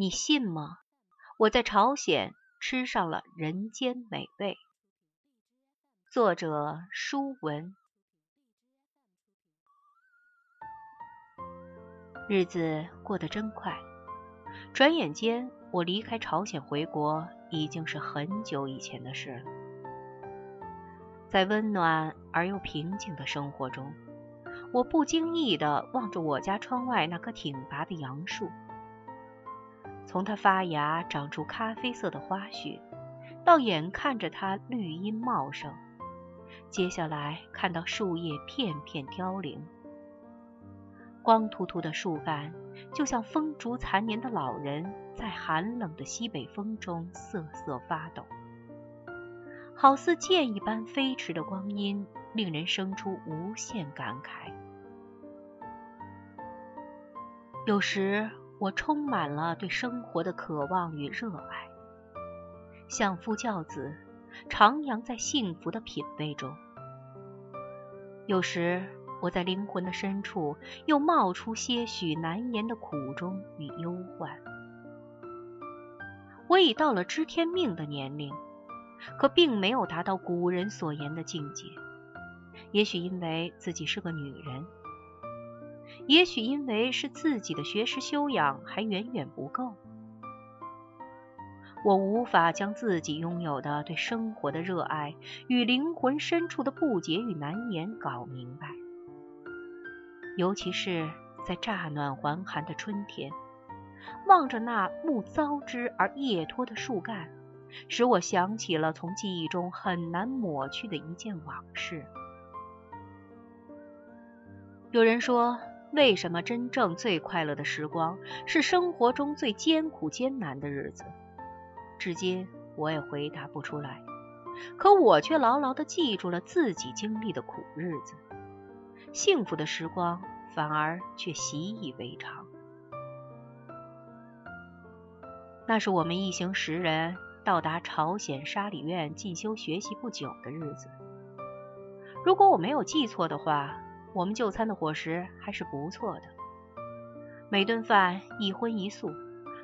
你信吗？我在朝鲜吃上了人间美味。作者：舒文。日子过得真快，转眼间我离开朝鲜回国，已经是很久以前的事了。在温暖而又平静的生活中，我不经意地望着我家窗外那棵挺拔的杨树，从它发芽长出咖啡色的花絮，到眼看着它绿荫茂盛，接下来看到树叶片片凋零，光秃秃的树干就像风烛残年的老人，在寒冷的西北风中瑟瑟发抖。好似箭一般飞驰的光阴，令人生出无限感慨。有时我充满了对生活的渴望与热爱，相夫教子，徜徉在幸福的品味中；有时我在灵魂的深处又冒出些许难言的苦衷与忧患。我已到了知天命的年龄。可并没有达到古人所言的境界。也许因为自己是个女人，也许因为是自己的学识修养还远远不够，我无法将自己拥有的对生活的热爱与灵魂深处的不解与难言搞明白。尤其是在乍暖还寒的春天，望着那木遭枝而叶脱的树干。使我想起了从记忆中很难抹去的一件往事。有人说，为什么真正最快乐的时光是生活中最艰苦艰难的日子？至今我也回答不出来。可我却牢牢地记住了自己经历的苦日子，幸福的时光反而却习以为常。那是我们一行十人。到达朝鲜沙里院进修学习不久的日子，如果我没有记错的话，我们就餐的伙食还是不错的。每顿饭一荤一素，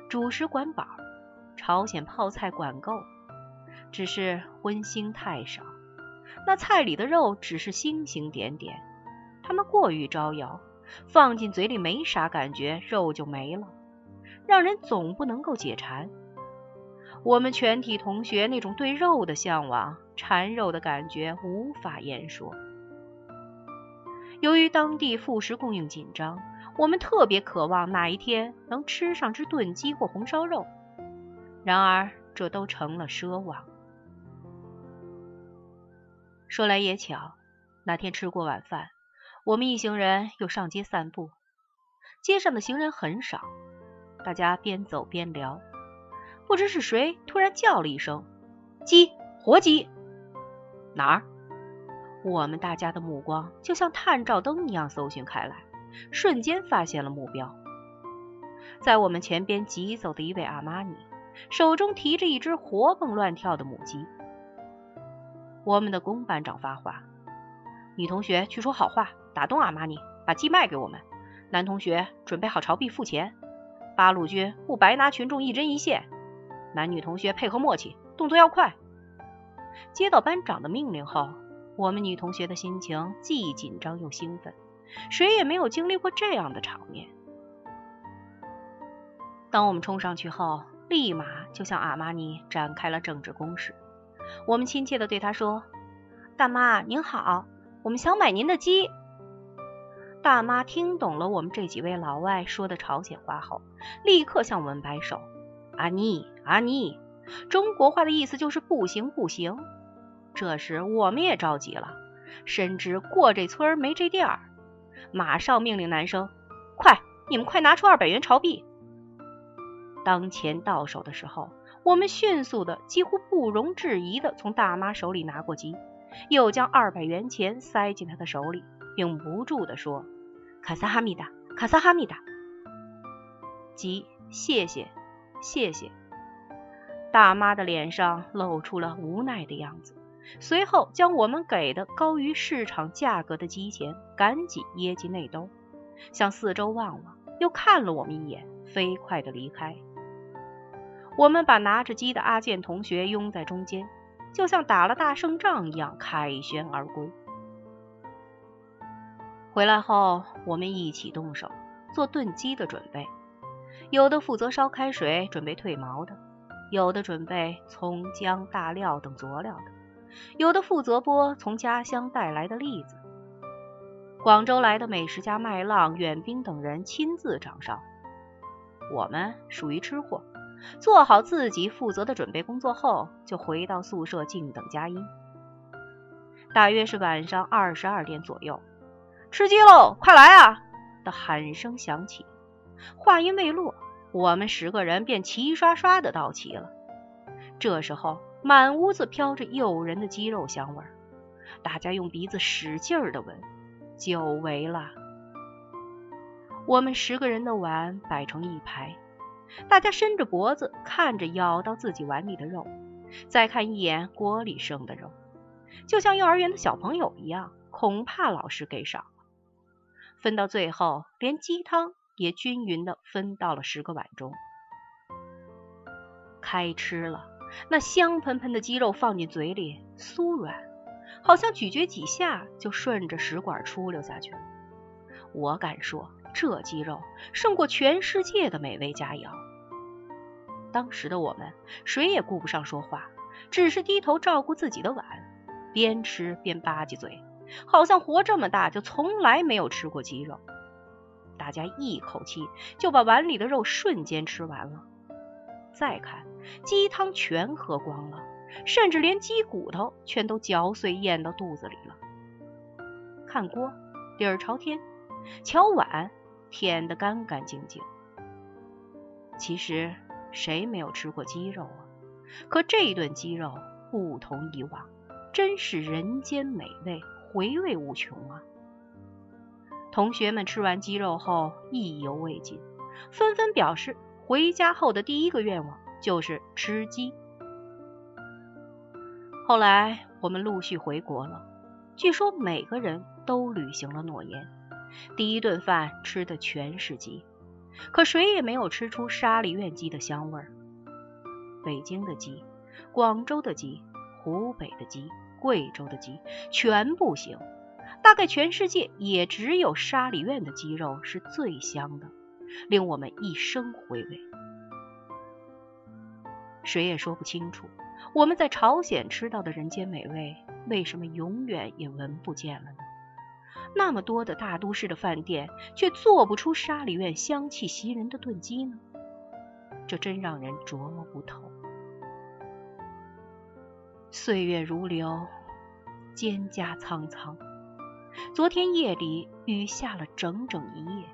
主食管饱，朝鲜泡菜管够。只是荤腥太少，那菜里的肉只是星星点点，他们过于招摇，放进嘴里没啥感觉，肉就没了，让人总不能够解馋。我们全体同学那种对肉的向往、馋肉的感觉无法言说。由于当地副食供应紧张，我们特别渴望哪一天能吃上只炖鸡或红烧肉。然而，这都成了奢望。说来也巧，那天吃过晚饭，我们一行人又上街散步。街上的行人很少，大家边走边聊。不知是谁突然叫了一声：“鸡，活鸡！”哪儿？我们大家的目光就像探照灯一样搜寻开来，瞬间发现了目标。在我们前边疾走的一位阿玛尼，手中提着一只活蹦乱跳的母鸡。我们的龚班长发话：“女同学去说好话，打动阿玛尼，把鸡卖给我们。男同学准备好朝币付钱。八路军不白拿群众一针一线。”男女同学配合默契，动作要快。接到班长的命令后，我们女同学的心情既紧张又兴奋，谁也没有经历过这样的场面。当我们冲上去后，立马就向阿玛尼展开了政治攻势。我们亲切地对他说：“大妈您好，我们想买您的鸡。”大妈听懂了我们这几位老外说的朝鲜话后，立刻向我们摆手。阿妮，阿妮，中国话的意思就是不行，不行。这时我们也着急了，深知过这村没这店儿，马上命令男生：“快，你们快拿出二百元朝币！”当钱到手的时候，我们迅速的、几乎不容置疑的从大妈手里拿过鸡，又将二百元钱塞进她的手里，并不住的说：“卡萨哈密达，卡萨哈密达。”鸡，谢谢。谢谢。大妈的脸上露出了无奈的样子，随后将我们给的高于市场价格的鸡钱赶紧掖进内兜，向四周望望，又看了我们一眼，飞快的离开。我们把拿着鸡的阿健同学拥在中间，就像打了大胜仗一样凯旋而归。回来后，我们一起动手做炖鸡的准备，有的负责烧开水准备退毛的，有的准备葱姜大料等佐料的，有的负责剥从家乡带来的栗子。广州来的美食家麦浪、远兵等人亲自掌勺，我们属于吃货。做好自己负责的准备工作后，就回到宿舍静等佳音。大约是晚上二十二点左右，吃鸡喽，快来啊！的喊声响起。话音未落，我们十个人便齐刷刷的到齐了。这时候，满屋子飘着诱人的鸡肉香味儿，大家用鼻子使劲儿的闻，久违了。我们十个人的碗摆成一排。大家伸着脖子看着咬到自己碗里的肉，再看一眼锅里剩的肉，就像幼儿园的小朋友一样，恐怕老师给少了。分到最后，连鸡汤也均匀的分到了十个碗中。开吃了，那香喷喷的鸡肉放进嘴里，酥软，好像咀嚼几下就顺着食管出溜下去了。我敢说。这鸡肉胜过全世界的美味佳肴。当时的我们谁也顾不上说话，只是低头照顾自己的碗，边吃边吧唧嘴，好像活这么大就从来没有吃过鸡肉。大家一口气就把碗里的肉瞬间吃完了。再看鸡汤全喝光了，甚至连鸡骨头全都嚼碎咽到肚子里了。看锅，底儿朝天；瞧碗。舔得干干净净。其实谁没有吃过鸡肉啊？可这顿鸡肉不同以往，真是人间美味，回味无穷啊！同学们吃完鸡肉后意犹未尽，纷纷表示回家后的第一个愿望就是吃鸡。后来我们陆续回国了，据说每个人都履行了诺言。第一顿饭吃的全是鸡，可谁也没有吃出沙梨院鸡的香味儿。北京的鸡、广州的鸡、湖北的鸡、贵州的鸡全不行，大概全世界也只有沙梨院的鸡肉是最香的，令我们一生回味。谁也说不清楚，我们在朝鲜吃到的人间美味，为什么永远也闻不见了呢？那么多的大都市的饭店，却做不出沙里院香气袭人的炖鸡呢？这真让人琢磨不透。岁月如流，蒹葭苍苍。昨天夜里雨下了整整一夜，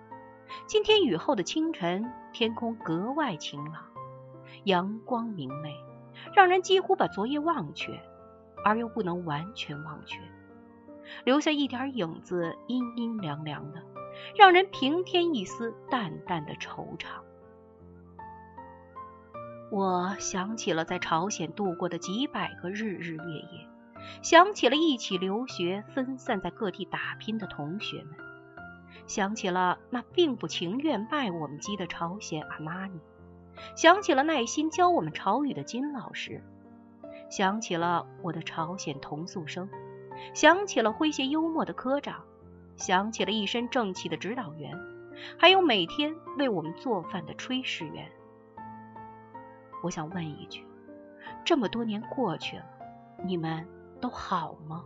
今天雨后的清晨，天空格外晴朗，阳光明媚，让人几乎把昨夜忘却，而又不能完全忘却。留下一点影子，阴阴凉凉的，让人平添一丝淡淡的惆怅。我想起了在朝鲜度过的几百个日日夜夜，想起了一起留学、分散在各地打拼的同学们，想起了那并不情愿卖我们鸡的朝鲜阿玛尼，想起了耐心教我们朝语的金老师，想起了我的朝鲜同宿生。想起了诙谐幽默的科长，想起了一身正气的指导员，还有每天为我们做饭的炊事员。我想问一句：这么多年过去了，你们都好吗？